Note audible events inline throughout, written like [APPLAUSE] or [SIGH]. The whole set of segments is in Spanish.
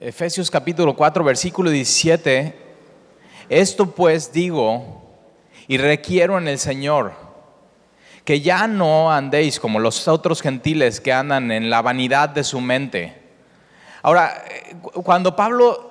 Efesios capítulo 4, versículo 17. Esto pues digo y requiero en el Señor, que ya no andéis como los otros gentiles que andan en la vanidad de su mente. Ahora, cuando Pablo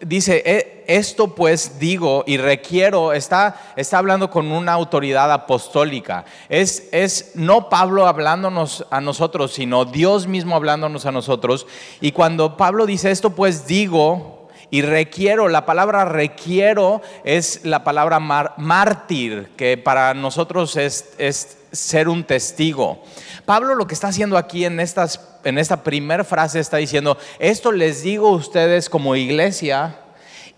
dice, "E- esto pues digo y requiero, está, está hablando con una autoridad apostólica. Es, es no Pablo hablándonos a nosotros, sino Dios mismo hablándonos a nosotros. Y cuando Pablo dice, esto pues digo y requiero, la palabra requiero es la palabra mártir, que para nosotros es ser un testigo. Pablo lo que está haciendo aquí en, estas, en esta primera frase está diciendo, esto les digo a ustedes como iglesia,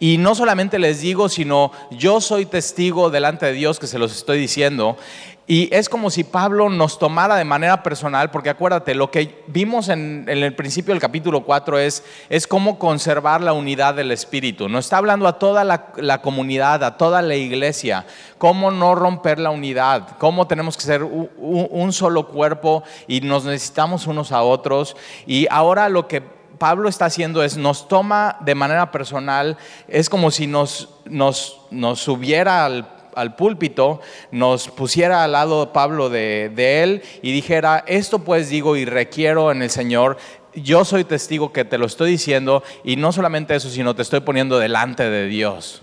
y no solamente les digo, sino yo soy testigo delante de Dios que se los estoy diciendo. Y es como si Pablo nos tomara de manera personal, porque acuérdate, lo que vimos en, el principio del capítulo 4 es, es cómo conservar la unidad del Espíritu. Nos está hablando a toda la, comunidad, a toda la iglesia, cómo no romper la unidad, cómo tenemos que ser u- u- un solo cuerpo y nos necesitamos unos a otros. Y ahora lo que Pablo está haciendo es, nos toma de manera personal, es como si nos, nos, nos subiera al, al púlpito, nos pusiera al lado Pablo de, de él y dijera, esto pues digo y requiero en el Señor, yo soy testigo que te lo estoy diciendo y no solamente eso, sino te estoy poniendo delante de Dios.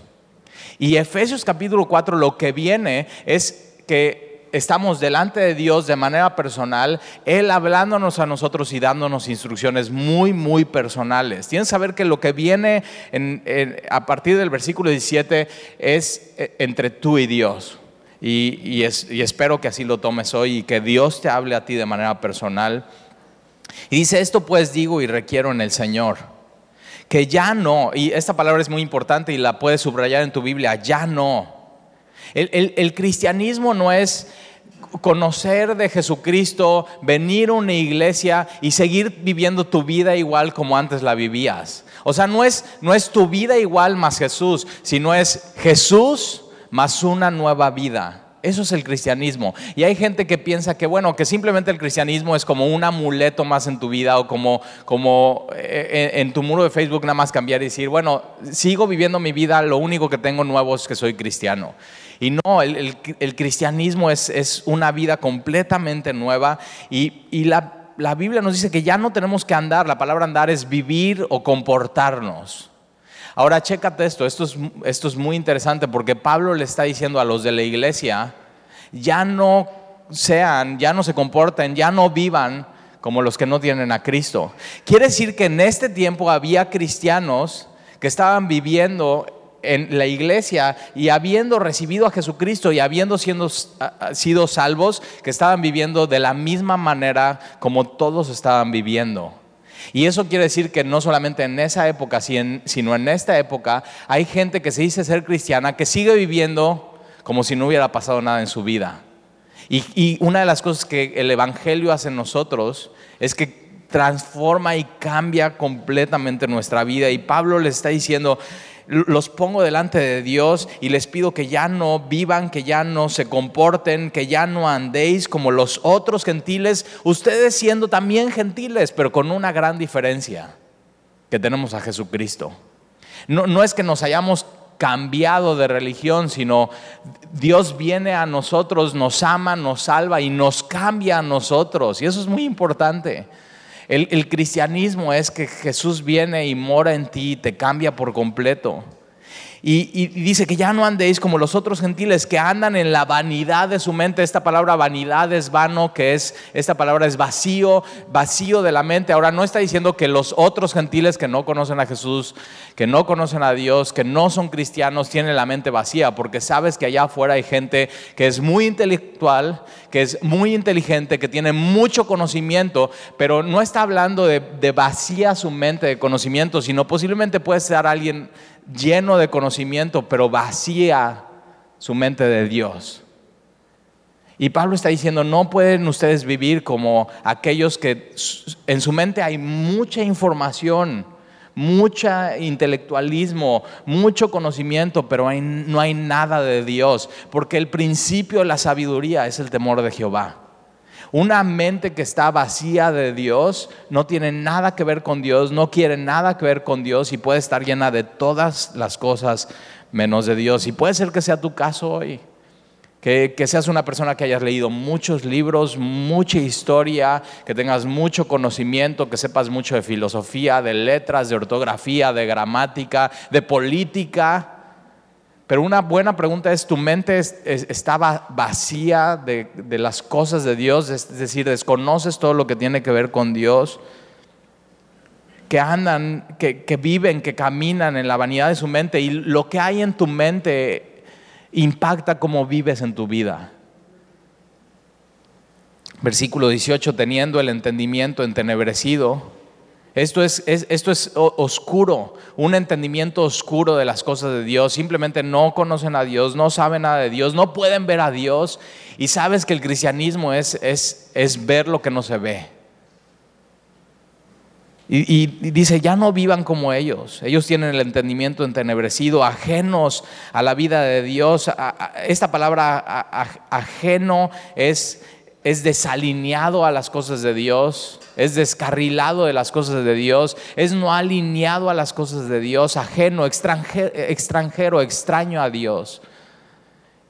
Y Efesios capítulo 4 lo que viene es que estamos delante de Dios de manera personal, Él hablándonos a nosotros y dándonos instrucciones muy, muy personales. Tienes que saber que lo que viene en- en- a partir del versículo 17 es eh, entre tú y Dios. Y, y espero que así lo tomes hoy y que Dios te hable a ti de manera personal. Y dice, esto pues digo y requiero en el Señor que ya no, y esta palabra es muy importante y la puedes subrayar en tu Biblia, ya no. El, cristianismo no es conocer de Jesucristo, venir a una iglesia y seguir viviendo tu vida igual como antes la vivías. O sea, no es, no es tu vida igual más Jesús, sino es Jesús más una nueva vida. Eso es el cristianismo. Y hay gente que piensa que, bueno, que simplemente el cristianismo es como un amuleto más en tu vida o como, como eh, en, tu muro de Facebook nada más cambiar y decir, bueno, sigo viviendo mi vida, lo único que tengo nuevo es que soy cristiano. Y no, el, el- el cristianismo es, es una vida completamente nueva y, y la, la Biblia nos dice que ya no tenemos que andar, la palabra andar es vivir o comportarnos. Ahora, chécate esto, esto es, esto es muy interesante porque Pablo le está diciendo a los de la iglesia, ya no sean, ya no se comporten, ya no vivan como los que no tienen a Cristo. Quiere decir que en este tiempo había cristianos que estaban viviendo en la iglesia y habiendo recibido a Jesucristo y habiendo siendo, sido salvos, que estaban viviendo de la misma manera como todos estaban viviendo. Y eso quiere decir que no solamente en esa época, sino en esta época, hay gente que se dice ser cristiana que sigue viviendo como si no hubiera pasado nada en su vida. Y, y una de las cosas que el Evangelio hace en nosotros es que transforma y cambia completamente nuestra vida. Y Pablo le está diciendo, los pongo delante de Dios y les pido que ya no vivan, que ya no se comporten, que ya no andéis como los otros gentiles, ustedes siendo también gentiles, pero con una gran diferencia, que tenemos a Jesucristo. No, no es que nos hayamos cambiado de religión, sino Dios viene a nosotros, nos ama, nos salva y nos cambia a nosotros. Y eso es muy importante. El, cristianismo es que Jesús viene y mora en ti y te cambia por completo. Y, dice que ya no andéis como los otros gentiles que andan en la vanidad de su mente. Esta palabra vanidad es vano, que es, esta palabra es vacío, vacío de la mente. Ahora no está diciendo que los otros gentiles que no conocen a Jesús, que no conocen a Dios, que no son cristianos, tienen la mente vacía, porque sabes que allá afuera hay gente que es muy intelectual, que es muy inteligente, que tiene mucho conocimiento, pero no está hablando de, de vacía su mente de conocimiento, sino posiblemente puede ser alguien lleno de conocimiento, pero vacía su mente de Dios. Y Pablo está diciendo, no pueden ustedes vivir como aquellos que en su mente hay mucha información, mucha intelectualismo, mucho conocimiento, pero no hay nada de Dios, porque el principio de la sabiduría es el temor de Jehová. Una mente que está vacía de Dios no tiene nada que ver con Dios, no quiere nada que ver con Dios y puede estar llena de todas las cosas menos de Dios. Y puede ser que sea tu caso hoy. Que, seas una persona que hayas leído muchos libros, mucha historia, que tengas mucho conocimiento, que sepas mucho de filosofía, de letras, de ortografía, de gramática, de política. Pero una buena pregunta es, ¿tu mente estaba vacía de, las cosas de Dios? Es decir, ¿desconoces todo lo que tiene que ver con Dios? Que andan, que, que viven, que caminan en la vanidad de su mente y lo que hay en tu mente impacta cómo vives en tu vida. Versículo 18, teniendo el entendimiento entenebrecido. Esto es, esto es oscuro, un entendimiento oscuro de las cosas de Dios. Simplemente no conocen a Dios, no saben nada de Dios, no pueden ver a Dios. Y sabes que el cristianismo es, es, es ver lo que no se ve. Y, dice, ya no vivan como ellos. Ellos tienen el entendimiento entenebrecido, ajenos a la vida de Dios. Esta palabra ajeno es, es desalineado a las cosas de Dios, es descarrilado de las cosas de Dios, es no alineado a las cosas de Dios, ajeno, extranjero, extraño a Dios.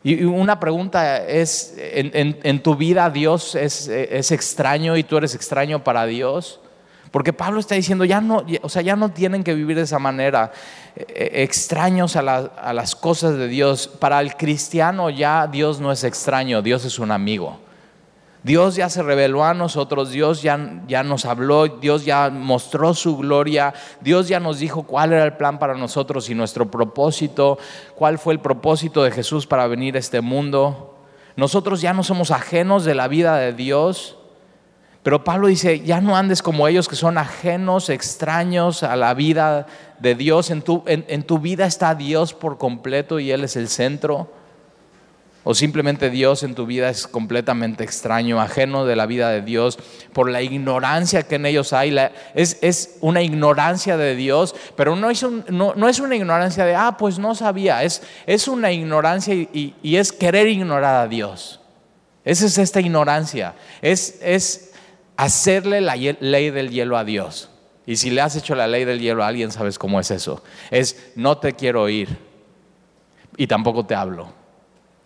Y una pregunta es, ¿en, tu vida Dios es, extraño y tú eres extraño para Dios? Porque Pablo está diciendo, ya no, o sea, ya no tienen que vivir de esa manera, eh, eh, extraños a, las cosas de Dios. Para el cristiano ya Dios no es extraño, Dios es un amigo. Dios ya se reveló a nosotros, Dios ya, ya nos habló, Dios ya mostró su gloria, Dios ya nos dijo cuál era el plan para nosotros y nuestro propósito, cuál fue el propósito de Jesús para venir a este mundo. Nosotros ya no somos ajenos de la vida de Dios. Pero Pablo dice, ya no andes como ellos que son ajenos, extraños a la vida de Dios. En tu, en, tu vida está Dios por completo y Él es el centro. O simplemente Dios en tu vida es completamente extraño, ajeno de la vida de Dios, por la ignorancia que en ellos hay. es, es, una ignorancia de Dios, pero no es, no, es, una ignorancia de, ah, pues no sabía. Es, es una ignorancia y, y, es querer ignorar a Dios. Esa es esta ignorancia. Es, es hacerle la ley del hielo a Dios. Y si le has hecho la ley del hielo a alguien, sabes cómo es eso. Es no te quiero oír y tampoco te hablo.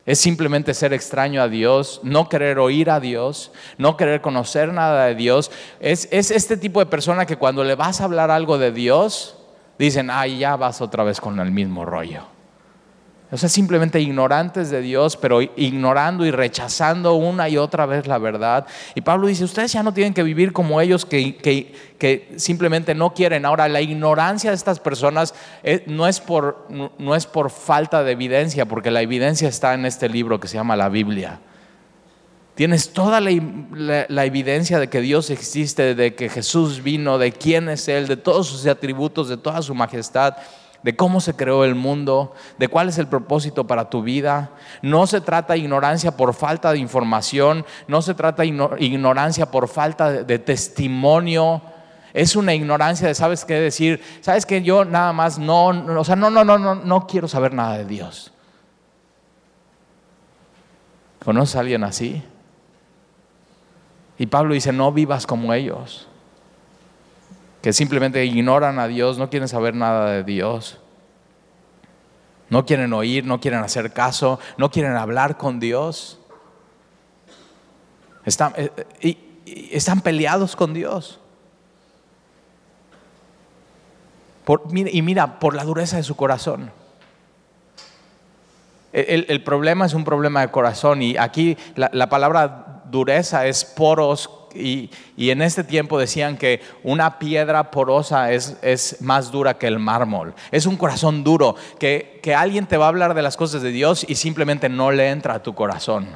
Es simplemente ser extraño a Dios, no querer oír a Dios, no querer conocer nada de Dios. Es, es este tipo de persona que cuando le vas a hablar algo de Dios, dicen, ay, ya vas otra vez con el mismo rollo. O sea, simplemente ignorantes de Dios, pero ignorando y rechazando una y otra vez la verdad. Y Pablo dice, ustedes ya no tienen que vivir como ellos que, que, simplemente no quieren. Ahora, la ignorancia de estas personas eh, no, es por, no es por falta de evidencia, porque la evidencia está en este libro que se llama la Biblia. Tienes toda la, la, evidencia de que Dios existe, de que Jesús vino, de quién es Él, de todos sus atributos, de toda su majestad de cómo se creó el mundo, de cuál es el propósito para tu vida. No se trata ignorancia por falta de información, no se trata ignorancia por falta de, testimonio. Es una ignorancia de, ¿sabes qué decir? ¿Sabes que yo nada más no, o sea, no, no, no, no, no quiero saber nada de Dios? ¿Conoces a alguien así? Y Pablo dice, no vivas como ellos que simplemente ignoran a Dios, no quieren saber nada de Dios. No quieren oír, no quieren hacer caso, no quieren hablar con Dios. Están, eh, y, están peleados con Dios. y mira, por la dureza de su corazón. El, problema es un problema de corazón y aquí la, la palabra dureza es poros y, en este tiempo decían que una piedra porosa es, más dura que el mármol. Es un corazón duro, que, que alguien te va a hablar de las cosas de Dios y simplemente no le entra a tu corazón.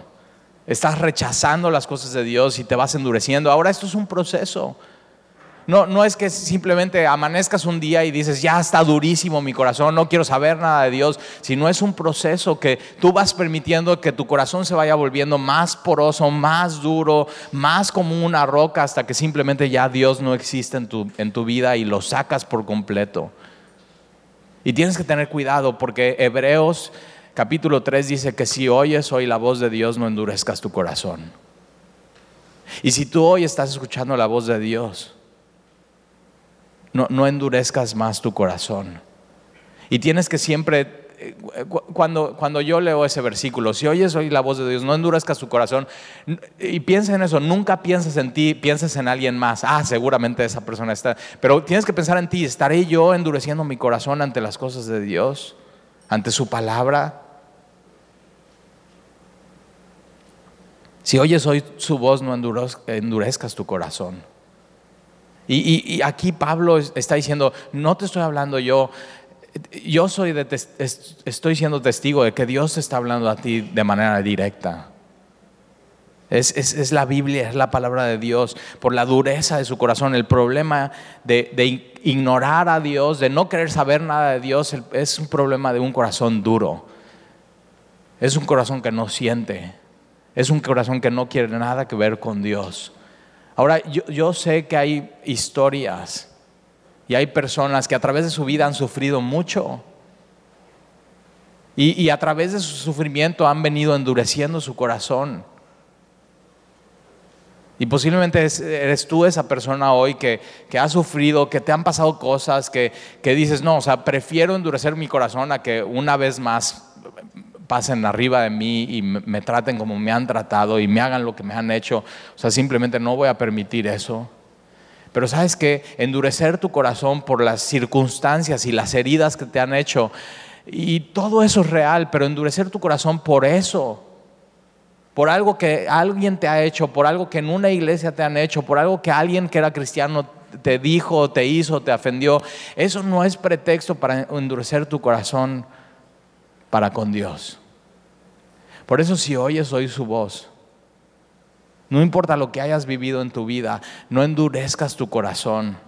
Estás rechazando las cosas de Dios y te vas endureciendo. Ahora esto es un proceso. No, no es que simplemente amanezcas un día y dices, ya está durísimo mi corazón, no quiero saber nada de Dios, sino es un proceso que tú vas permitiendo que tu corazón se vaya volviendo más poroso, más duro, más como una roca, hasta que simplemente ya Dios no existe en tu, en tu vida y lo sacas por completo. Y tienes que tener cuidado porque Hebreos capítulo 3 dice que si oyes hoy la voz de Dios no endurezcas tu corazón. Y si tú hoy estás escuchando la voz de Dios, no, no endurezcas más tu corazón. Y tienes que siempre cuando, cuando yo leo ese versículo, si oyes hoy la voz de Dios, no endurezcas tu corazón y piensa en eso, nunca pienses en ti, pienses en alguien más. Ah, seguramente esa persona está. Pero tienes que pensar en ti, ¿estaré yo endureciendo mi corazón ante las cosas de Dios? ¿Ante su palabra? Si oyes hoy su voz, no endurezcas tu corazón. Y, aquí Pablo está diciendo, no te estoy hablando yo yo soy estoy siendo testigo de que Dios está hablando a ti de manera directa. Es, la Biblia, es la palabra de Dios, por la dureza de su corazón. El problema de, ignorar a Dios, de no querer saber nada de Dios, es un problema de un corazón duro. Es un corazón que no siente. Es un corazón que no quiere nada que ver con Dios. Ahora, yo, yo sé que hay historias y hay personas que a través de su vida han sufrido mucho. Y, a través de su sufrimiento han venido endureciendo su corazón. Y posiblemente eres tú esa persona hoy que, ha sufrido, que te han pasado cosas, que, que, dices, no, o sea, prefiero endurecer mi corazón a que una vez más pasen arriba de mí y me, traten como me han tratado y me hagan lo que me han hecho. O sea, simplemente no voy a permitir eso. Pero sabes que endurecer tu corazón por las circunstancias y las heridas que te han hecho, y todo eso es real, pero endurecer tu corazón por eso, por algo que alguien te ha hecho, por algo que en una iglesia te han hecho, por algo que alguien que era cristiano te dijo, te hizo, te ofendió, eso no es pretexto para endurecer tu corazón para con Dios. Por eso si oyes hoy su voz, no importa lo que hayas vivido en tu vida, no endurezcas tu corazón.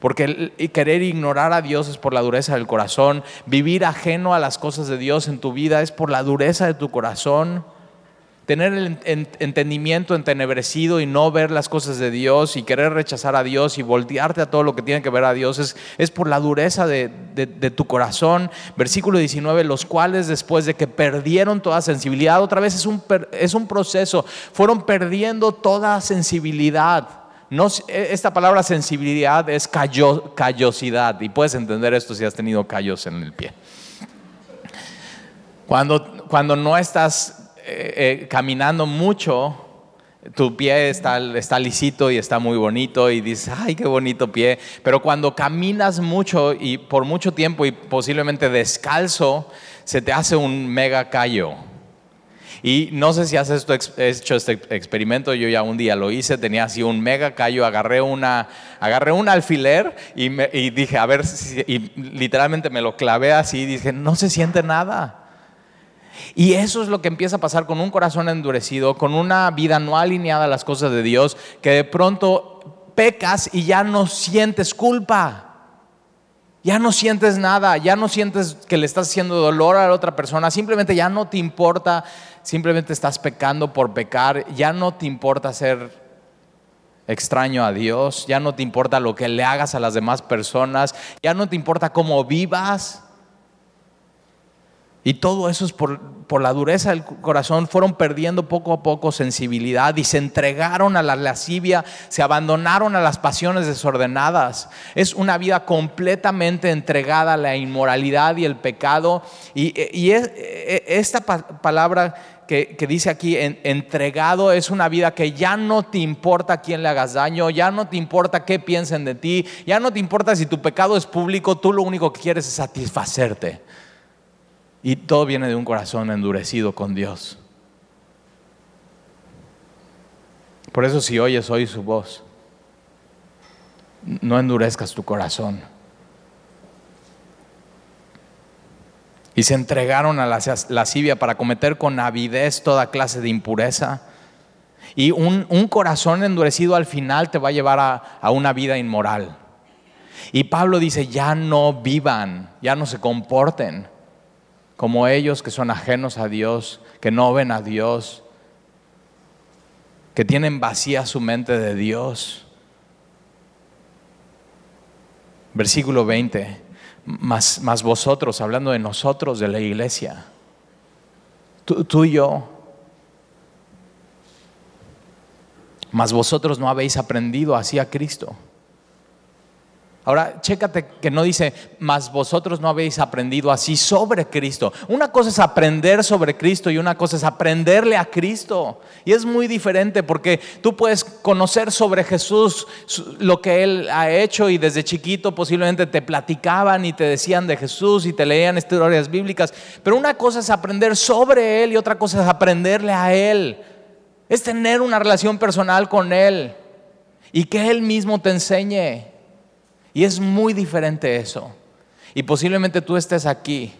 Porque querer ignorar a Dios es por la dureza del corazón. Vivir ajeno a las cosas de Dios en tu vida es por la dureza de tu corazón tener el entendimiento entenebrecido y no ver las cosas de Dios y querer rechazar a Dios y voltearte a todo lo que tiene que ver a Dios es, es por la dureza de, tu corazón. Versículo 19, los cuales después de que perdieron toda sensibilidad, otra vez es un, es un proceso, fueron perdiendo toda sensibilidad. No, e, esta palabra sensibilidad es callosidad y puedes entender esto si has tenido callos en el pie. Cuando, cuando no estás eh, eh, caminando mucho, tu pie está, está lisito y está muy bonito y dices, ay, qué bonito pie. Pero cuando caminas mucho y por mucho tiempo y posiblemente descalzo, se te hace un mega callo. Y no sé si has hecho este experimento, yo ya un día lo hice, tenía así un mega callo, agarré, una, agarré un alfiler y, dije, a ver, y literalmente me lo clavé así y dije, no se siente nada. Y eso es lo que empieza a pasar con un corazón endurecido, con una vida no alineada a las cosas de Dios, que de pronto pecas y ya no sientes culpa. Ya no sientes nada, ya no sientes que le estás haciendo dolor a la otra persona, simplemente ya no te importa, simplemente estás pecando por pecar, ya no te importa ser extraño a Dios, ya no te importa lo que le hagas a las demás personas, ya no te importa cómo vivas. Y todo eso es por, la dureza del corazón, fueron perdiendo poco a poco sensibilidad y se entregaron a la lascivia, se abandonaron a las pasiones desordenadas. Es una vida completamente entregada a la inmoralidad y el pecado. Y, e, esta palabra que, dice aquí, entregado, es una vida que ya no te importa quién le hagas daño, ya no te importa qué piensen de ti, ya no te importa si tu pecado es público, tú lo único que quieres es satisfacerte. Y todo viene de un corazón endurecido con Dios. Por eso si oyes hoy su voz, no endurezcas tu corazón. Y se entregaron a la lascivia para cometer con avidez toda clase de impureza. Y un, corazón endurecido al final te va a llevar a, a una vida inmoral. Y Pablo dice, ya no vivan, ya no se comporten como ellos que son ajenos a Dios, que no ven a Dios, que tienen vacía su mente de Dios. Versículo 20, más, vosotros, hablando de nosotros, de la iglesia, tú, tú y yo, mas vosotros no habéis aprendido así a Cristo. Ahora, chécate que no dice, mas vosotros no habéis aprendido así sobre Cristo. Una cosa es aprender sobre Cristo y una cosa es aprenderle a Cristo. Y es muy diferente porque tú puedes conocer sobre Jesús lo que Él ha hecho y desde chiquito posiblemente te platicaban y te decían de Jesús y te leían historias bíblicas. Pero una cosa es aprender sobre Él y otra cosa es aprenderle a Él. Es tener una relación personal con Él y que Él mismo te enseñe. Y es muy diferente eso. Y posiblemente tú estés aquí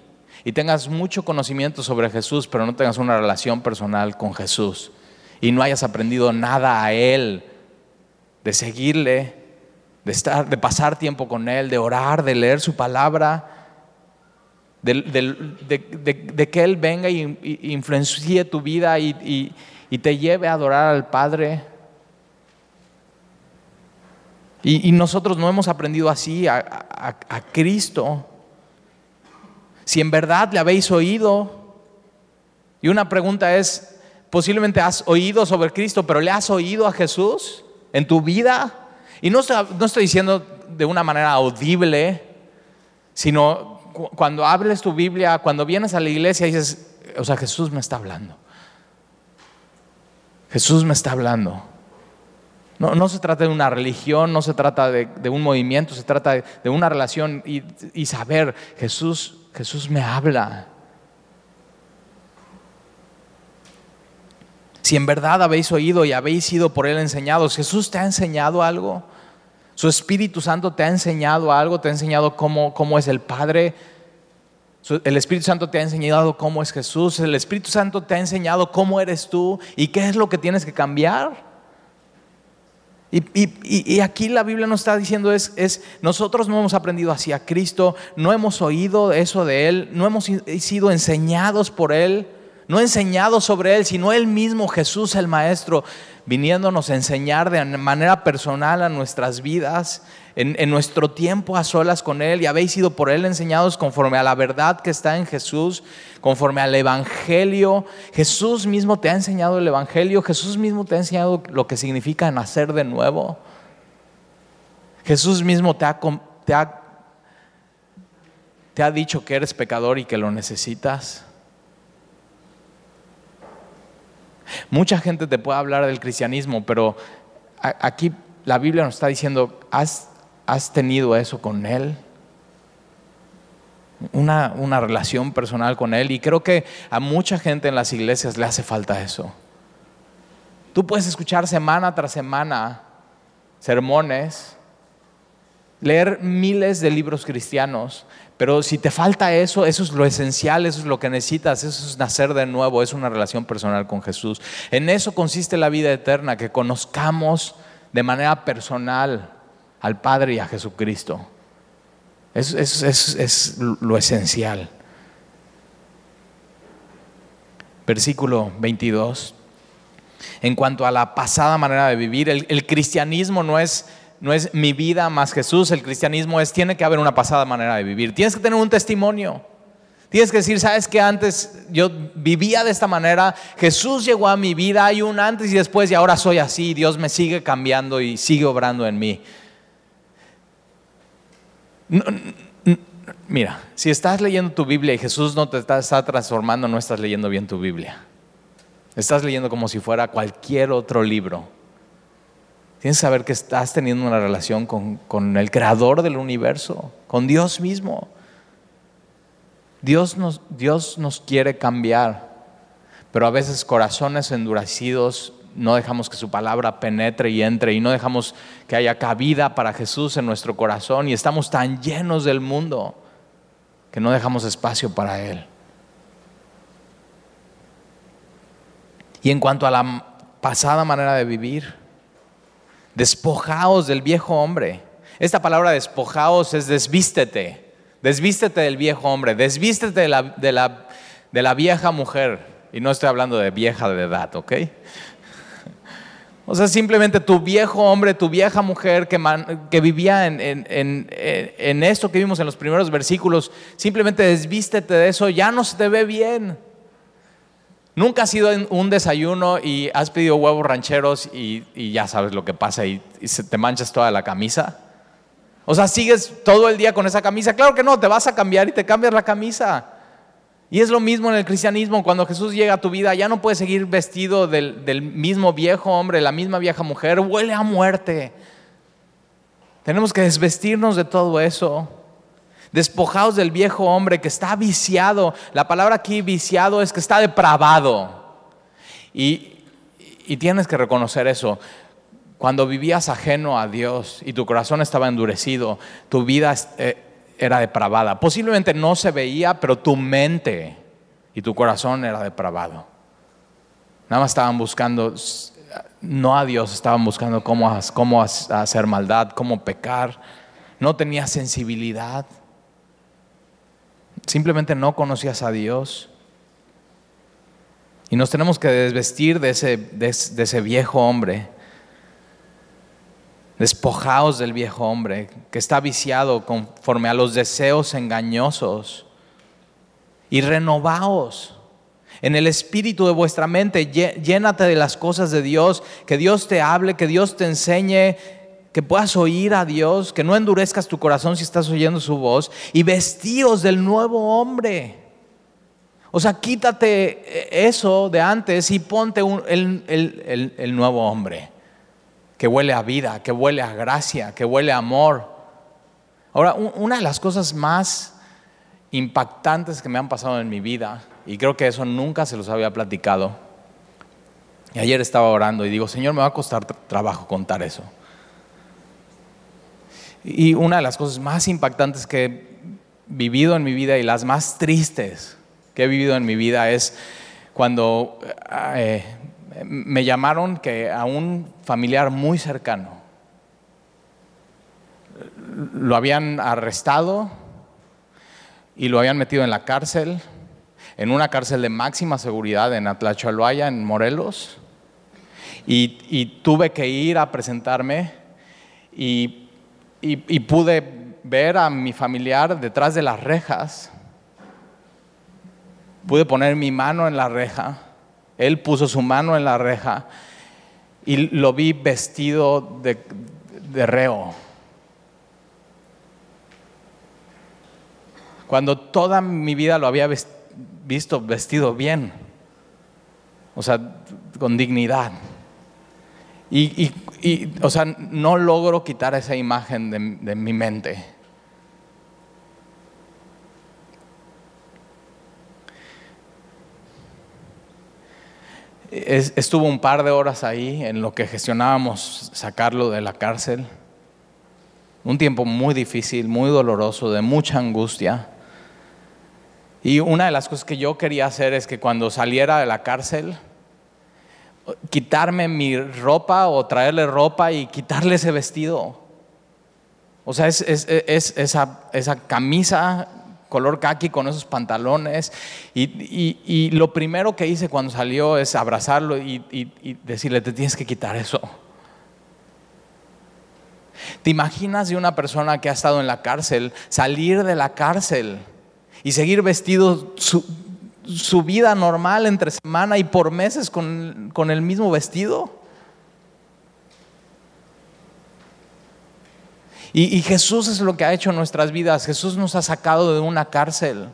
y tengas mucho conocimiento sobre Jesús, pero no tengas una relación personal con Jesús. Y no hayas aprendido nada a Él, de seguirle, de, estar, de pasar tiempo con Él, de orar, de leer su palabra, de, que Él venga y, influencie tu vida y te lleve a adorar al Padre. Y, nosotros no hemos aprendido así a, Cristo. Si en verdad le habéis oído, y una pregunta es, posiblemente has oído sobre Cristo, pero ¿le has oído a Jesús en tu vida? Y no, estoy diciendo de una manera audible, sino cuando hables tu Biblia, cuando vienes a la iglesia dices, o sea, Jesús me está hablando. Jesús me está hablando. No, se trata de una religión, no se trata de, un movimiento, se trata de, una relación y, saber, Jesús, Jesús me habla. Si en verdad habéis oído y habéis sido por Él enseñados, Jesús te ha enseñado algo. Su Espíritu Santo te ha enseñado algo, te ha enseñado cómo, cómo es el Padre. El Espíritu Santo te ha enseñado cómo es Jesús. El Espíritu Santo te ha enseñado cómo eres tú y qué es lo que tienes que cambiar. Y, aquí la Biblia nos está diciendo es, nosotros no hemos aprendido hacia Cristo, no hemos oído eso de Él, no hemos sido enseñados por Él, no enseñados sobre Él, sino Él mismo, Jesús el Maestro, viniéndonos a enseñar de manera personal a nuestras vidas en, nuestro tiempo a solas con Él y habéis sido por Él enseñados conforme a la verdad que está en Jesús, conforme al Evangelio. Jesús mismo te ha enseñado el Evangelio, Jesús mismo te ha enseñado lo que significa nacer de nuevo. Jesús mismo te ha, te ha, te ha dicho que eres pecador y que lo necesitas. Mucha gente te puede hablar del cristianismo, pero aquí la Biblia nos está diciendo, has ¿Has tenido eso con Él? Una, una, relación personal con Él. Y creo que a mucha gente en las iglesias le hace falta eso. Tú puedes escuchar semana tras semana sermones, leer miles de libros cristianos, pero si te falta eso, eso es lo esencial, eso es lo que necesitas, eso es nacer de nuevo, es una relación personal con Jesús. En eso consiste la vida eterna, que conozcamos de manera personal al Padre y a Jesucristo. Es, es, lo esencial. Versículo 22. En cuanto a la pasada manera de vivir, el cristianismo no es, no es mi vida más Jesús, el cristianismo es, tiene que haber una pasada manera de vivir. Tienes que tener un testimonio. Tienes que decir, sabes que antes yo vivía de esta manera, Jesús llegó a mi vida, hay un antes y después y ahora soy así, Dios me sigue cambiando y sigue obrando en mí mira, si estás leyendo tu Biblia y Jesús no te está, transformando, no estás leyendo bien tu Biblia. Estás leyendo como si fuera cualquier otro libro. Tienes que saber que estás teniendo una relación con, con el creador del universo, con Dios mismo. Dios nos, Dios nos quiere cambiar, pero a veces corazones endurecidos no dejamos que su palabra penetre y entre y no dejamos que haya cabida para Jesús en nuestro corazón y estamos tan llenos del mundo que no dejamos espacio para Él. Y en cuanto a la pasada manera de vivir, despojaos del viejo hombre. Esta palabra despojaos es desvístete, desvístete del viejo hombre, desvístete de la, de la, de la vieja mujer. Y no estoy hablando de vieja de edad, ¿ok? O sea, simplemente tu viejo hombre, tu vieja mujer que, que vivía en, en, esto que vimos en los primeros versículos, simplemente desvístete de eso, ya no se te ve bien. Nunca has ido en un desayuno y has pedido huevos rancheros y, ya sabes lo que pasa y, se te manchas toda la camisa. O sea, sigues todo el día con esa camisa. Claro que no, te vas a cambiar y te cambias la camisa. Y es lo mismo en el cristianismo, cuando Jesús llega a tu vida, ya no puedes seguir vestido del, mismo viejo hombre, la misma vieja mujer, huele a muerte. Tenemos que desvestirnos de todo eso. Despojados del viejo hombre que está viciado. La palabra aquí viciado es que está depravado. Y, y tienes que reconocer eso. Cuando vivías ajeno a Dios y tu corazón estaba endurecido, tu vida eh, era depravada. Posiblemente no se veía, pero tu mente y tu corazón era depravado. Nada más estaban buscando, no a Dios, estaban buscando cómo, cómo hacer maldad, cómo pecar. No tenías sensibilidad. Simplemente no conocías a Dios. Y nos tenemos que desvestir de ese, de ese viejo hombre Despojaos del viejo hombre que está viciado conforme a los deseos engañosos y renovaos en el espíritu de vuestra mente, llénate de las cosas de Dios, que Dios te hable, que Dios te enseñe, que puedas oír a Dios, que no endurezcas tu corazón si estás oyendo su voz, y vestíos del nuevo hombre. O sea, quítate eso de antes y ponte el nuevo hombre que huele a vida, que huele a gracia, que huele a amor. Ahora, una de las cosas más impactantes que me han pasado en mi vida, y creo que eso nunca se los había platicado, y ayer estaba orando y digo, Señor, me va a costar trabajo contar eso. Y una de las cosas más impactantes que he vivido en mi vida y las más tristes que he vivido en mi vida es cuando eh, me llamaron que a un familiar muy cercano lo habían arrestado y lo habían metido en la cárcel, en una cárcel de máxima seguridad en Atlachualoaya, en Morelos. Y, tuve que ir a presentarme y, y pude ver a mi familiar detrás de las rejas. Pude poner mi mano en la reja él puso su mano en la reja y lo vi vestido de, reo. Cuando toda mi vida lo había visto vestido bien, o sea, con dignidad. Y, o sea, no logro quitar esa imagen de mi mente. estuvo un par de horas ahí en lo que gestionábamos sacarlo de la cárcel. Un tiempo muy difícil, muy doloroso, de mucha angustia. Y una de las cosas que yo quería hacer es que cuando saliera de la cárcel, quitarme mi ropa o traerle ropa y quitarle ese vestido. O sea, es, esa, camisa color khaki con esos pantalones. Y, lo primero que hice cuando salió es abrazarlo y, decirle, te tienes que quitar eso. ¿Te imaginas de una persona que ha estado en la cárcel salir de la cárcel y seguir vestido su, vida normal entre semana y por meses con, con el mismo vestido? Y, Jesús es lo que ha hecho en nuestras vidas. Jesús nos ha sacado de una cárcel,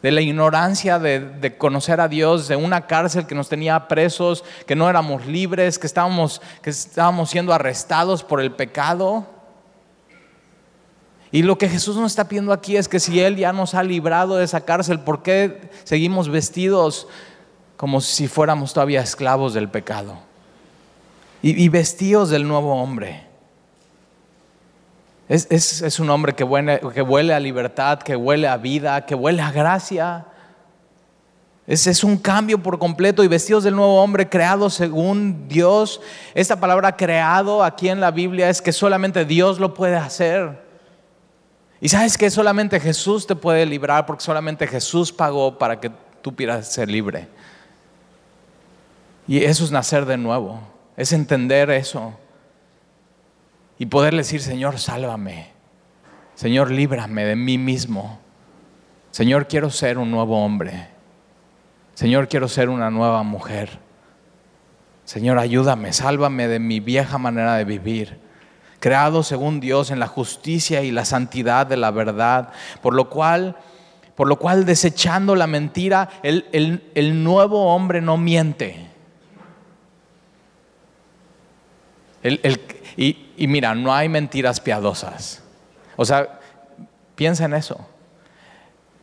de la ignorancia de, conocer a Dios, de una cárcel que nos tenía presos, que no éramos libres, que estábamos, que estábamos siendo arrestados por el pecado. Y lo que Jesús nos está pidiendo aquí es que si Él ya nos ha librado de esa cárcel, ¿por qué seguimos vestidos como si fuéramos todavía esclavos del pecado? Y, vestidos del nuevo hombre. Es, un hombre que huele, que huele, a libertad, que huele a vida, que huele a gracia. Es, es un cambio por completo y vestidos del nuevo hombre creado según Dios. Esta palabra creado aquí en la Biblia es que solamente Dios lo puede hacer. Y sabes que solamente Jesús te puede librar porque solamente Jesús pagó para que tú pudieras ser libre. Y eso es nacer de nuevo, es entender eso y poderle decir, Señor, sálvame. Señor, líbrame de mí mismo. Señor, quiero ser un nuevo hombre. Señor, quiero ser una nueva mujer. Señor, ayúdame, sálvame de mi vieja manera de vivir, creado según Dios en la justicia y la santidad de la verdad, por lo cual, por lo cual desechando la mentira, el, nuevo hombre no miente. y, y mira, no hay mentiras piadosas. O sea, piensa en eso.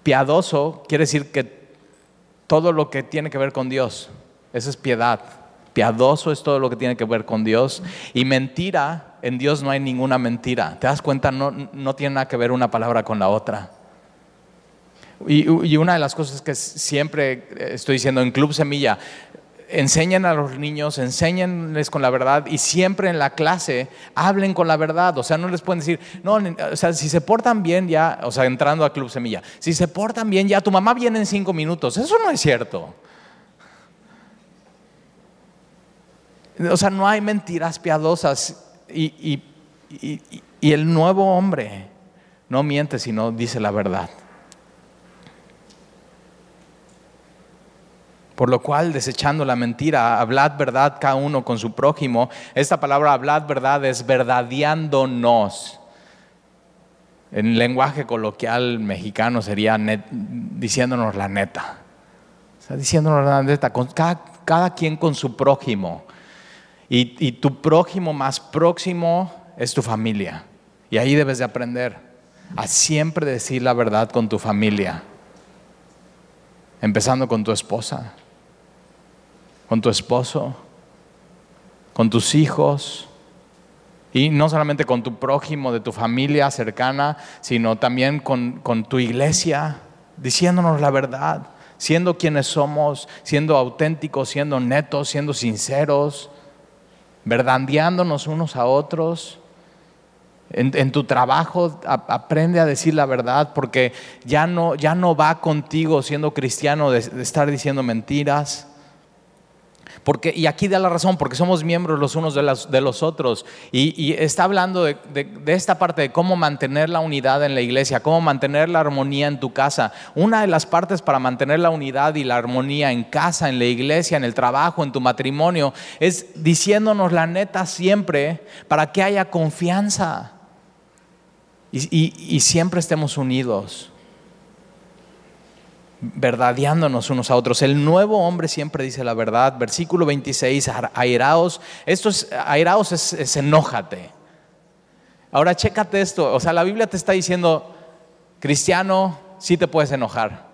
Piadoso quiere decir que todo lo que tiene que ver con Dios, eso es piedad. Piadoso es todo lo que tiene que ver con Dios. Y mentira, en Dios no hay ninguna mentira. ¿Te das cuenta? No, no tiene nada que ver una palabra con la otra. Y, una de las cosas que siempre estoy diciendo en Club Semilla, enseñen a los niños, enséñenles con la verdad y siempre en la clase hablen con la verdad. O sea, no les pueden decir, no, o sea, si se portan bien ya, o sea, entrando a Club Semilla, si se portan bien ya, tu mamá viene en cinco minutos. Eso no es cierto. O sea, no hay mentiras piadosas y, el nuevo hombre no miente, sino dice la verdad. Por lo cual, desechando la mentira, hablad verdad cada uno con su prójimo. Esta palabra hablad verdad es verdadiándonos. En lenguaje coloquial mexicano sería diciéndonos la neta. O sea, diciéndonos la neta, cada quien con su prójimo. Y, tu prójimo más próximo es tu familia. Y ahí debes de aprender a siempre decir la verdad con tu familia. Empezando con tu esposa, con tu esposo, con tus hijos. Y no solamente con tu prójimo de tu familia cercana, sino también con, con tu iglesia, diciéndonos la verdad, siendo quienes somos, siendo auténticos, siendo netos, siendo sinceros verdandeándonos unos a otros. En, tu trabajo aprende a decir la verdad porque ya no, ya no va contigo siendo cristiano de estar diciendo mentiras. Porque, y aquí da la razón, porque somos miembros los unos de, los otros. Y, está hablando de, esta parte de cómo mantener la unidad en la iglesia, cómo mantener la armonía en tu casa. Una de las partes para mantener la unidad y la armonía en casa, en la iglesia, en el trabajo, en tu matrimonio, es diciéndonos la neta siempre para que haya confianza y siempre estemos unidos verdadeándonos unos a otros. El nuevo hombre siempre dice la verdad. Versículo 26, airaos. Esto es, airaos es, enójate. Ahora chécate esto. O sea, la Biblia te está diciendo, cristiano, sí te puedes enojar.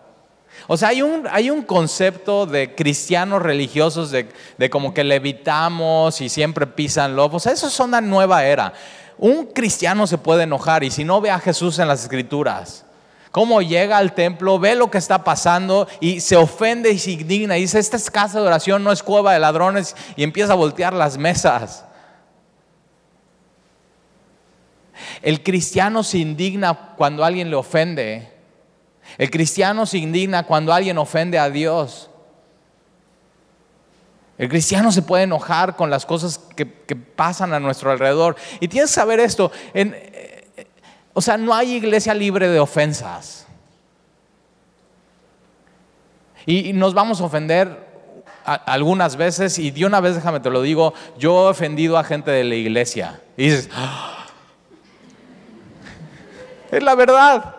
O sea, hay un, hay un concepto de cristianos religiosos de, de como que levitamos y siempre pisan lobos. O sea, eso es una nueva era. Un cristiano se puede enojar y si no ve a Jesús en las escrituras, cómo llega al templo, ve lo que está pasando y se ofende y se indigna. Y dice, esta es casa de oración, no es cueva de ladrones. Y empieza a voltear las mesas. El cristiano se indigna cuando alguien le ofende. El cristiano se indigna cuando alguien ofende a Dios. El cristiano se puede enojar con las cosas que, pasan a nuestro alrededor. Y tienes que saber esto. O sea, no hay iglesia libre de ofensas. Y nos vamos a ofender algunas veces, y de una vez déjame te lo digo, yo he ofendido a gente de la iglesia. Y dices, ah". es la verdad.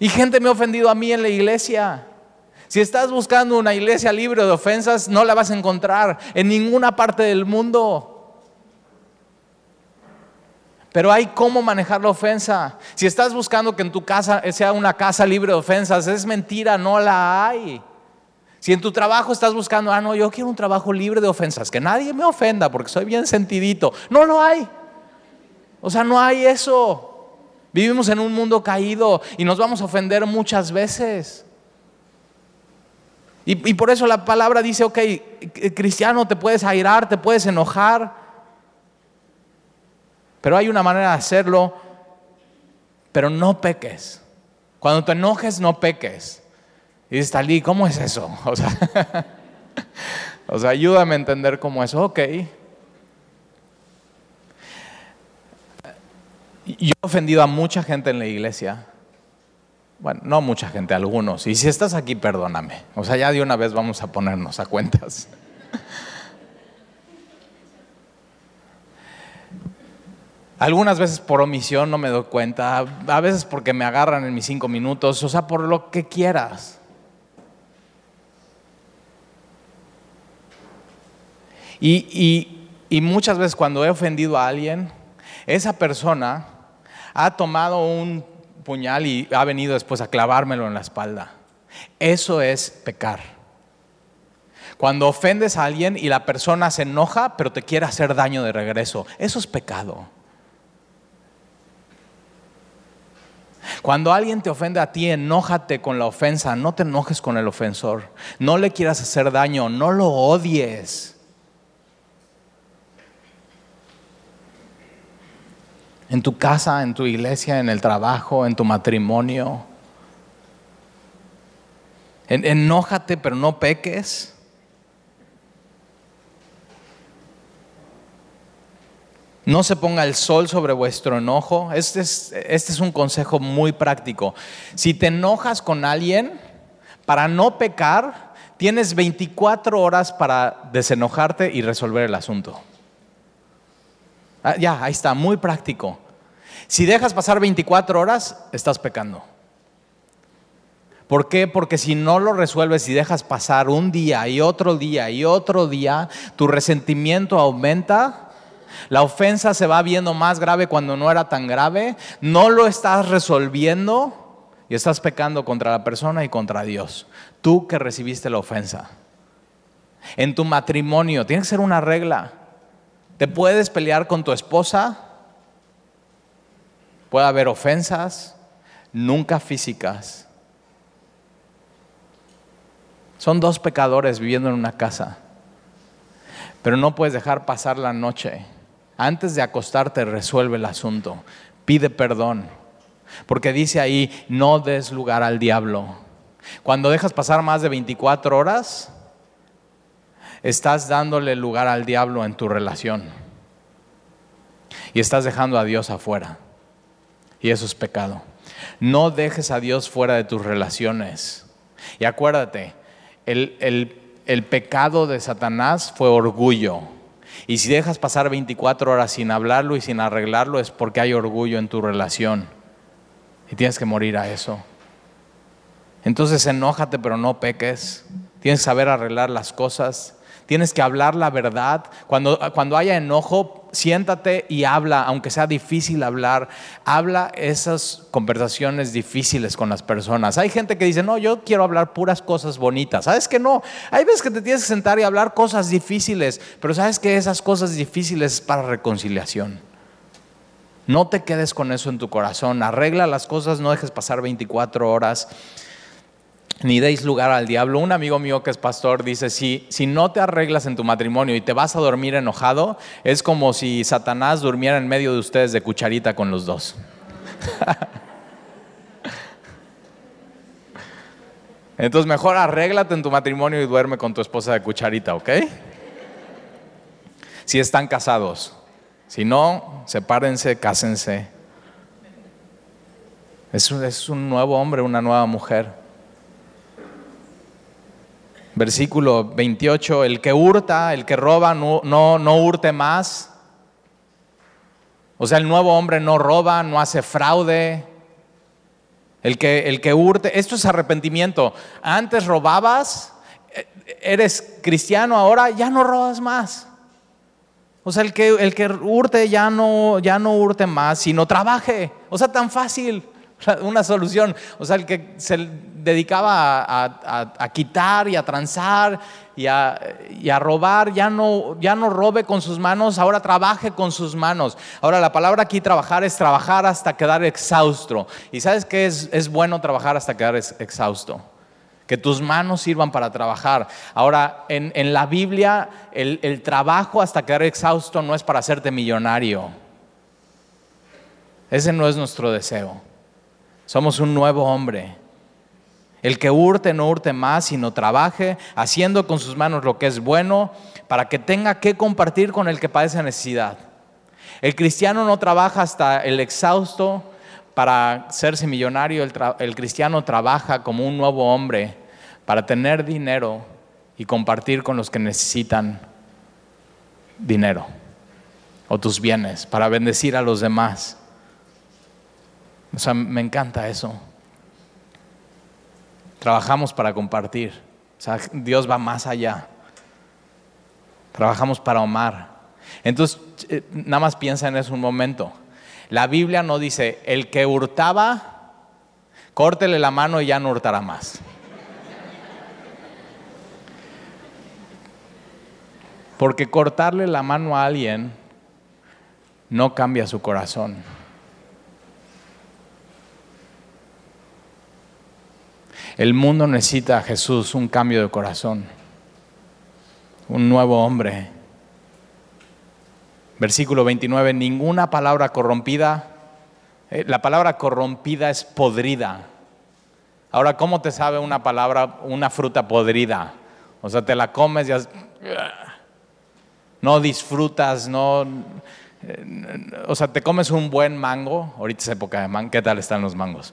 Y gente me ha ofendido a mí en la iglesia. Si estás buscando una iglesia libre de ofensas, no la vas a encontrar en ninguna parte del mundo. Pero hay cómo manejar la ofensa. Si estás buscando que en tu casa sea una casa libre de ofensas, es mentira, no la hay. Si en tu trabajo estás buscando, ah, no, yo quiero un trabajo libre de ofensas, que nadie me ofenda porque soy bien sentidito, no lo hay. O sea, no hay eso. Vivimos en un mundo caído y nos vamos a ofender muchas veces. Y, y por eso la palabra dice, ok, cristiano, te puedes airar, te puedes enojar, pero hay una manera de hacerlo, pero no peques. Cuando te enojes, no peques. Y dices, Talí, ¿cómo es eso? [LAUGHS] O sea, [LAUGHS] o sea, ayúdame a entender cómo es. Ok. Yo he ofendido a mucha gente en la iglesia. Bueno, no mucha gente, algunos. Y si estás aquí, perdóname. O sea, ya de una vez vamos a ponernos a cuentas. [LAUGHS] Algunas veces por omisión no me doy cuenta, a veces porque me agarran en mis cinco minutos, o sea, por lo que quieras. Y, y muchas veces cuando he ofendido a alguien, esa persona ha tomado un puñal y ha venido después a clavármelo en la espalda. Eso es pecar. Cuando ofendes a alguien y la persona se enoja, pero te quiere hacer daño de regreso, eso es pecado. Cuando alguien te ofende a ti, enójate con la ofensa, no te enojes con el ofensor. No le quieras hacer daño, no lo odies. En tu casa, en tu iglesia, en el trabajo, en tu matrimonio. Enójate, pero no peques. No se ponga el sol sobre vuestro enojo. Este es, este es un consejo muy práctico. Si te enojas con alguien, para no pecar, tienes 24 horas para desenojarte y resolver el asunto. Ah, ya, ahí está, muy práctico. Si dejas pasar 24 horas, estás pecando. ¿Por qué? Porque si no lo resuelves y dejas pasar un día y otro día y otro día, tu resentimiento aumenta la ofensa se va viendo más grave cuando no era tan grave. No lo estás resolviendo y estás pecando contra la persona y contra Dios. Tú que recibiste la ofensa. En tu matrimonio tiene que ser una regla. Te puedes pelear con tu esposa. Puede haber ofensas, nunca físicas. Son dos pecadores viviendo en una casa. Pero no puedes dejar pasar la noche antes de acostarte resuelve el asunto. Pide perdón. Porque dice ahí, no des lugar al diablo. Cuando dejas pasar más de 24 horas, estás dándole lugar al diablo en tu relación. Y estás dejando a Dios afuera. Y eso es pecado. No dejes a Dios fuera de tus relaciones. Y acuérdate, el, el pecado de Satanás fue orgullo. Y si dejas pasar 24 horas sin hablarlo y sin arreglarlo es porque hay orgullo en tu relación. Y tienes que morir a eso. Entonces enójate pero no peques. Tienes que saber arreglar las cosas. Tienes que hablar la verdad. Cuando, cuando haya enojo, siéntate y habla, aunque sea difícil hablar. Habla esas conversaciones difíciles con las personas. Hay gente que dice, no, yo quiero hablar puras cosas bonitas. ¿Sabes que no? Hay veces que te tienes que sentar y hablar cosas difíciles, pero sabes que esas cosas difíciles es para reconciliación. No te quedes con eso en tu corazón. Arregla las cosas, no dejes pasar 24 horas ni deis lugar al diablo. Un amigo mío que es pastor dice, si, si no te arreglas en tu matrimonio y te vas a dormir enojado, es como si Satanás durmiera en medio de ustedes de cucharita con los dos. [LAUGHS] Entonces mejor arréglate en tu matrimonio y duerme con tu esposa de cucharita, ¿ok? Si están casados. Si no, sepárense, cásense. Es es un nuevo hombre, una nueva mujer versículo 28, el que hurta, el que roba, no, no, no hurte más. O sea, el nuevo hombre no roba, no hace fraude. El que, el que hurte, esto es arrepentimiento. Antes robabas, eh, eres cristiano, ahora ya no robas más. O sea, el que, el que hurte ya no, ya no hurte más, sino trabaje. O sea, tan fácil [LAUGHS] una solución. O sea, el que se dedicaba a, quitar y a transar y a, robar, ya no, ya no robe con sus manos, ahora trabaje con sus manos. Ahora, la palabra aquí trabajar es trabajar hasta quedar exhausto. ¿Y sabes qué es, es bueno trabajar hasta quedar exhausto? que tus manos sirvan para trabajar. Ahora, en, la Biblia, el, trabajo hasta quedar exhausto no es para hacerte millonario. Ese no es nuestro deseo. Somos un nuevo hombre. El que hurte no hurte más, sino trabaje, haciendo con sus manos lo que es bueno, para que tenga que compartir con el que padece necesidad. El cristiano no trabaja hasta el exhausto para hacerse millonario, el, el cristiano trabaja como un nuevo hombre para tener dinero y compartir con los que necesitan dinero o tus bienes, para bendecir a los demás. O sea, me encanta eso. Trabajamos para compartir. O sea, Dios va más allá. Trabajamos para amar. Entonces, eh, nada más piensa en eso un momento. La Biblia no dice, el que hurtaba, córtele la mano y ya no hurtará más. Porque cortarle la mano a alguien no cambia su corazón. El mundo necesita a Jesús un cambio de corazón, un nuevo hombre. Versículo 29, ninguna palabra corrompida, eh, la palabra corrompida es podrida. Ahora, ¿cómo te sabe una palabra, una fruta podrida? O sea, te la comes y no disfrutas, no, o sea, te comes un buen mango, ahorita es época de mango, ¿qué tal están los mangos?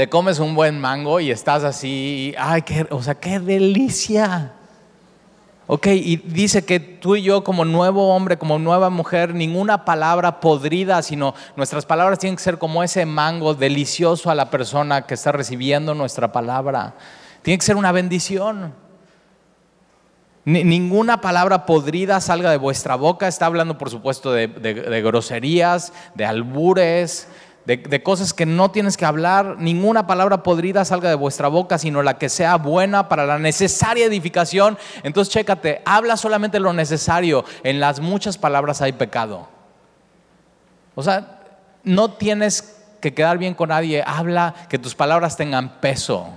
Te comes un buen mango y estás así, ay, qué, o sea, qué delicia. Ok, y dice que tú y yo como nuevo hombre, como nueva mujer, ninguna palabra podrida, sino nuestras palabras tienen que ser como ese mango delicioso a la persona que está recibiendo nuestra palabra. Tiene que ser una bendición. Ninguna palabra podrida salga de vuestra boca. Está hablando, por supuesto, de, groserías, de albures, de, cosas que no tienes que hablar. Ninguna palabra podrida salga de vuestra boca, sino la que sea buena para la necesaria edificación. Entonces, chécate, habla solamente lo necesario. En las muchas palabras hay pecado. O sea, no tienes que quedar bien con nadie. Habla que tus palabras tengan peso.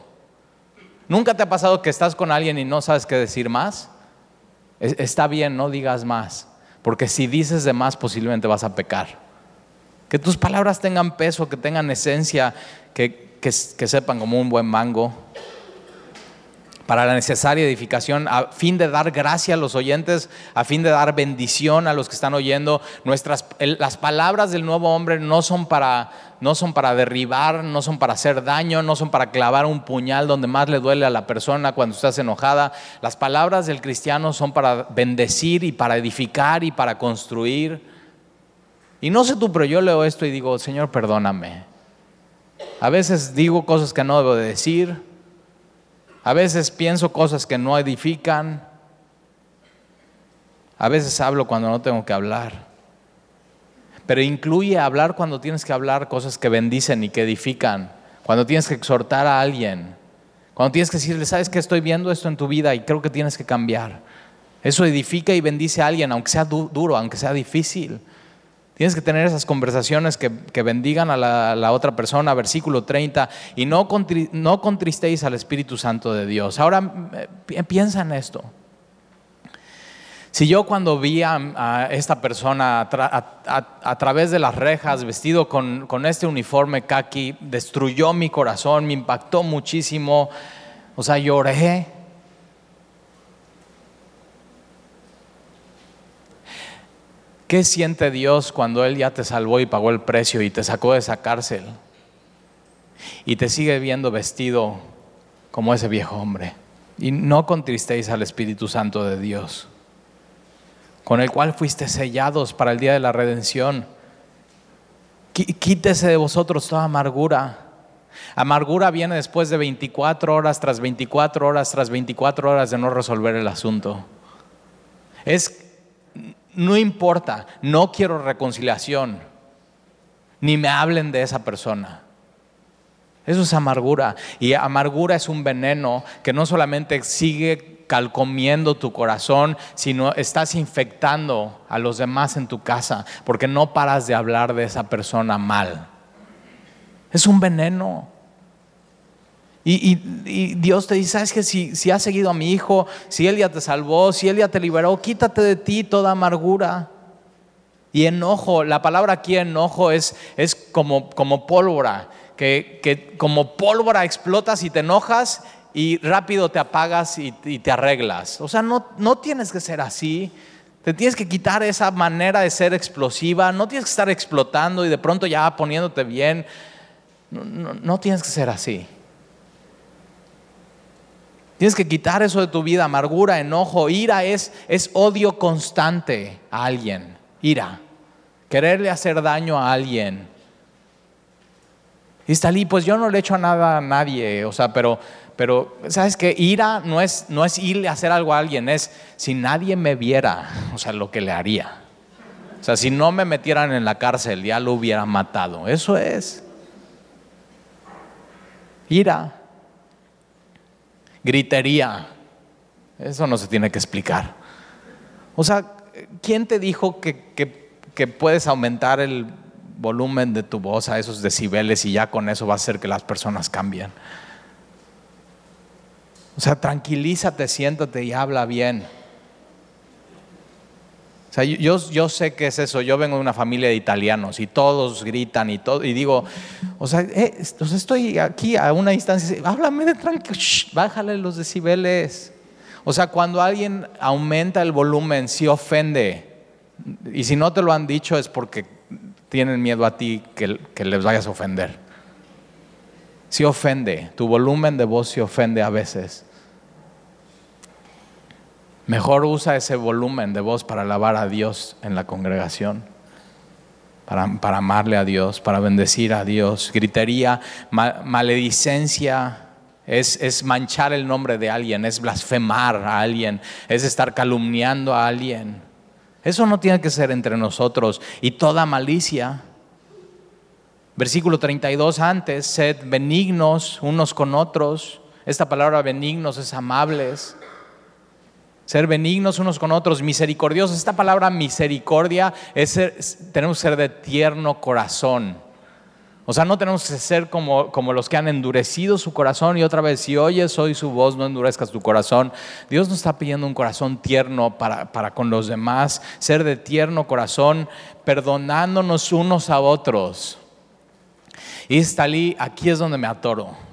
¿Nunca te ha pasado que estás con alguien y no sabes qué decir más? Está bien, no digas más, porque si dices de más posiblemente vas a pecar. Que tus palabras tengan peso, que tengan esencia, que, que sepan como un buen mango para la necesaria edificación, a fin de dar gracia a los oyentes, a fin de dar bendición a los que están oyendo. Nuestras, las palabras del nuevo hombre no son, para, no son para derribar, no son para hacer daño, no son para clavar un puñal donde más le duele a la persona cuando estás enojada. Las palabras del cristiano son para bendecir y para edificar y para construir. Y no sé tú, pero yo leo esto y digo, Señor, perdóname. A veces digo cosas que no debo de decir a veces pienso cosas que no edifican. A veces hablo cuando no tengo que hablar. Pero incluye hablar cuando tienes que hablar cosas que bendicen y que edifican. Cuando tienes que exhortar a alguien. Cuando tienes que decirle, sabes que estoy viendo esto en tu vida y creo que tienes que cambiar. Eso edifica y bendice a alguien, aunque sea duro, aunque sea difícil. Tienes que tener esas conversaciones que, bendigan a la, otra persona, versículo 30, y no, no contristéis al Espíritu Santo de Dios. Ahora piensa en esto. Si yo cuando vi a, esta persona a, través de las rejas, vestido con, con este uniforme kaki, destruyó mi corazón, me impactó muchísimo, o sea, lloré, ¿Qué siente Dios cuando Él ya te salvó y pagó el precio y te sacó de esa cárcel? Y te sigue viendo vestido como ese viejo hombre. Y no contristéis al Espíritu Santo de Dios, con el cual fuiste sellados para el día de la redención. Quítese de vosotros toda amargura. Amargura viene después de 24 horas tras 24 horas tras 24 horas de no resolver el asunto. Es no importa, no quiero reconciliación, ni me hablen de esa persona. Eso es amargura. Y amargura es un veneno que no solamente sigue calcomiendo tu corazón, sino estás infectando a los demás en tu casa, porque no paras de hablar de esa persona mal. Es un veneno. Y, Dios te dice, ¿sabes que si, has seguido a mi hijo, si Él ya te salvó, si Él ya te liberó, quítate de ti toda amargura. Y enojo, la palabra aquí enojo es, es como, como pólvora, que, que, como pólvora explotas y te enojas y rápido te apagas y, y te arreglas. O sea, no, no tienes que ser así. Te tienes que quitar esa manera de ser explosiva, no tienes que estar explotando y de pronto ya poniéndote bien. No, no tienes que ser así. Tienes que quitar eso de tu vida, amargura, enojo, ira es, es odio constante a alguien, ira, quererle hacer daño a alguien. Y está pues yo no le echo nada a nadie, o sea, pero, pero ¿sabes qué? Ira no es, no es irle a hacer algo a alguien, es si nadie me viera, o sea, lo que le haría. O sea, si no me metieran en la cárcel, ya lo hubiera matado. Eso es. Ira gritería. Eso no se tiene que explicar. O sea, ¿quién te dijo que, puedes aumentar el volumen de tu voz a esos decibeles y ya con eso va a hacer que las personas cambien? O sea, tranquilízate, siéntate y habla bien. O sea, yo, yo sé que es eso. Yo vengo de una familia de italianos y todos gritan y todo. Y digo, o sea, eh, estoy aquí a una instancia. Háblame de tranquilo. Bájale los decibeles. O sea, cuando alguien aumenta el volumen, sí ofende. Y si no te lo han dicho es porque tienen miedo a ti que, que les vayas a ofender. Sí ofende. Tu volumen de voz sí ofende a veces. Mejor usa ese volumen de voz para alabar a Dios en la congregación, para, amarle a Dios, para bendecir a Dios. Gritería, maledicencia, es, es, manchar el nombre de alguien, es blasfemar a alguien, es estar calumniando a alguien. Eso no tiene que ser entre nosotros. Y toda malicia. Versículo 32 antes, sed benignos unos con otros. Esta palabra benignos es amables ser benignos unos con otros, misericordiosos. Esta palabra misericordia es, tenemos que ser de tierno corazón. O sea, no tenemos que ser como, como, los que han endurecido su corazón y otra vez, si oyes hoy su voz, no endurezcas tu corazón. Dios nos está pidiendo un corazón tierno para, para con los demás, ser de tierno corazón, perdonándonos unos a otros. Y está aquí es donde me atoro.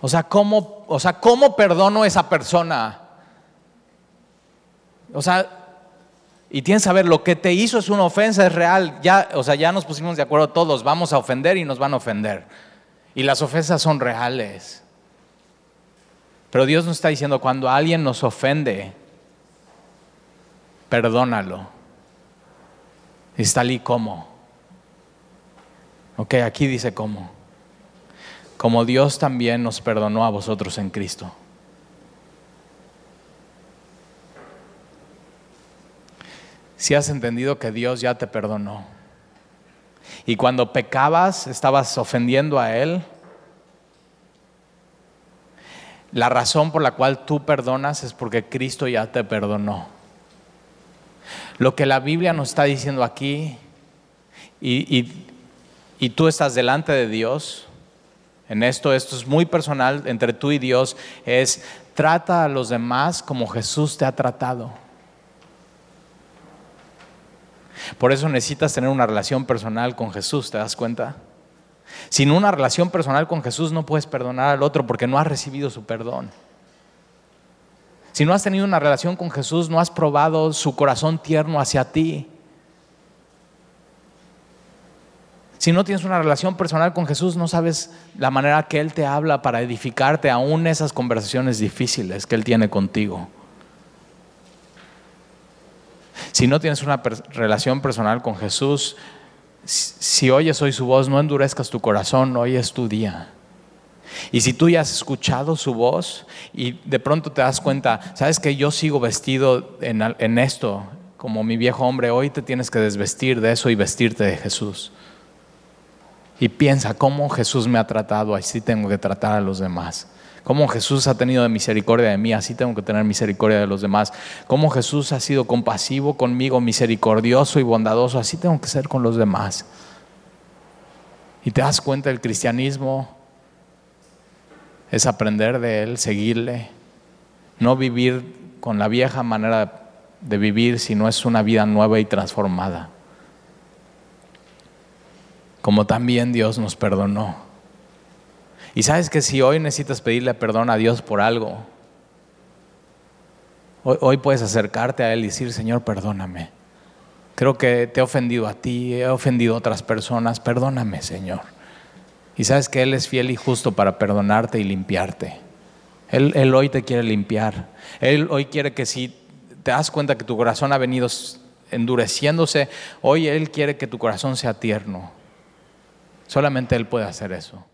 O sea, ¿cómo, o sea, ¿cómo perdono a esa persona? O sea, y tienes que saber, lo que te hizo es una ofensa, es real. Ya, o sea, ya nos pusimos de acuerdo todos, vamos a ofender y nos van a ofender. Y las ofensas son reales. Pero Dios nos está diciendo, cuando alguien nos ofende, perdónalo. Está ahí cómo. Ok, aquí dice cómo como Dios también nos perdonó a vosotros en Cristo. Si has entendido que Dios ya te perdonó y cuando pecabas estabas ofendiendo a Él, la razón por la cual tú perdonas es porque Cristo ya te perdonó. Lo que la Biblia nos está diciendo aquí y, tú estás delante de Dios, en esto, esto es muy personal entre tú y Dios, es trata a los demás como Jesús te ha tratado. Por eso necesitas tener una relación personal con Jesús, ¿te das cuenta? Sin una relación personal con Jesús no puedes perdonar al otro porque no has recibido su perdón. Si no has tenido una relación con Jesús, no has probado su corazón tierno hacia ti. Si no tienes una relación personal con Jesús, no sabes la manera que Él te habla para edificarte aún esas conversaciones difíciles que Él tiene contigo. Si no tienes una relación personal con Jesús, si oyes hoy su voz, no endurezcas tu corazón, hoy es tu día. Y si tú ya has escuchado su voz y de pronto te das cuenta, sabes que yo sigo vestido en, en esto, como mi viejo hombre, hoy te tienes que desvestir de eso y vestirte de Jesús y piensa cómo Jesús me ha tratado, así tengo que tratar a los demás. Cómo Jesús ha tenido misericordia de mí, así tengo que tener misericordia de los demás. Cómo Jesús ha sido compasivo conmigo, misericordioso y bondadoso, así tengo que ser con los demás. Y te das cuenta, el cristianismo es aprender de Él, seguirle, no vivir con la vieja manera de vivir, sino es una vida nueva y transformada como también Dios nos perdonó. Y sabes que si hoy necesitas pedirle perdón a Dios por algo, Hoy, puedes acercarte a Él y decir, Señor, perdóname. Creo que te he ofendido a ti, he ofendido a otras personas, perdóname, Señor. Y sabes que Él es fiel y justo para perdonarte y limpiarte. Él, Él hoy te quiere limpiar. Él hoy quiere que si te das cuenta que tu corazón ha venido endureciéndose, hoy Él quiere que tu corazón sea tierno. Solamente Él puede hacer eso.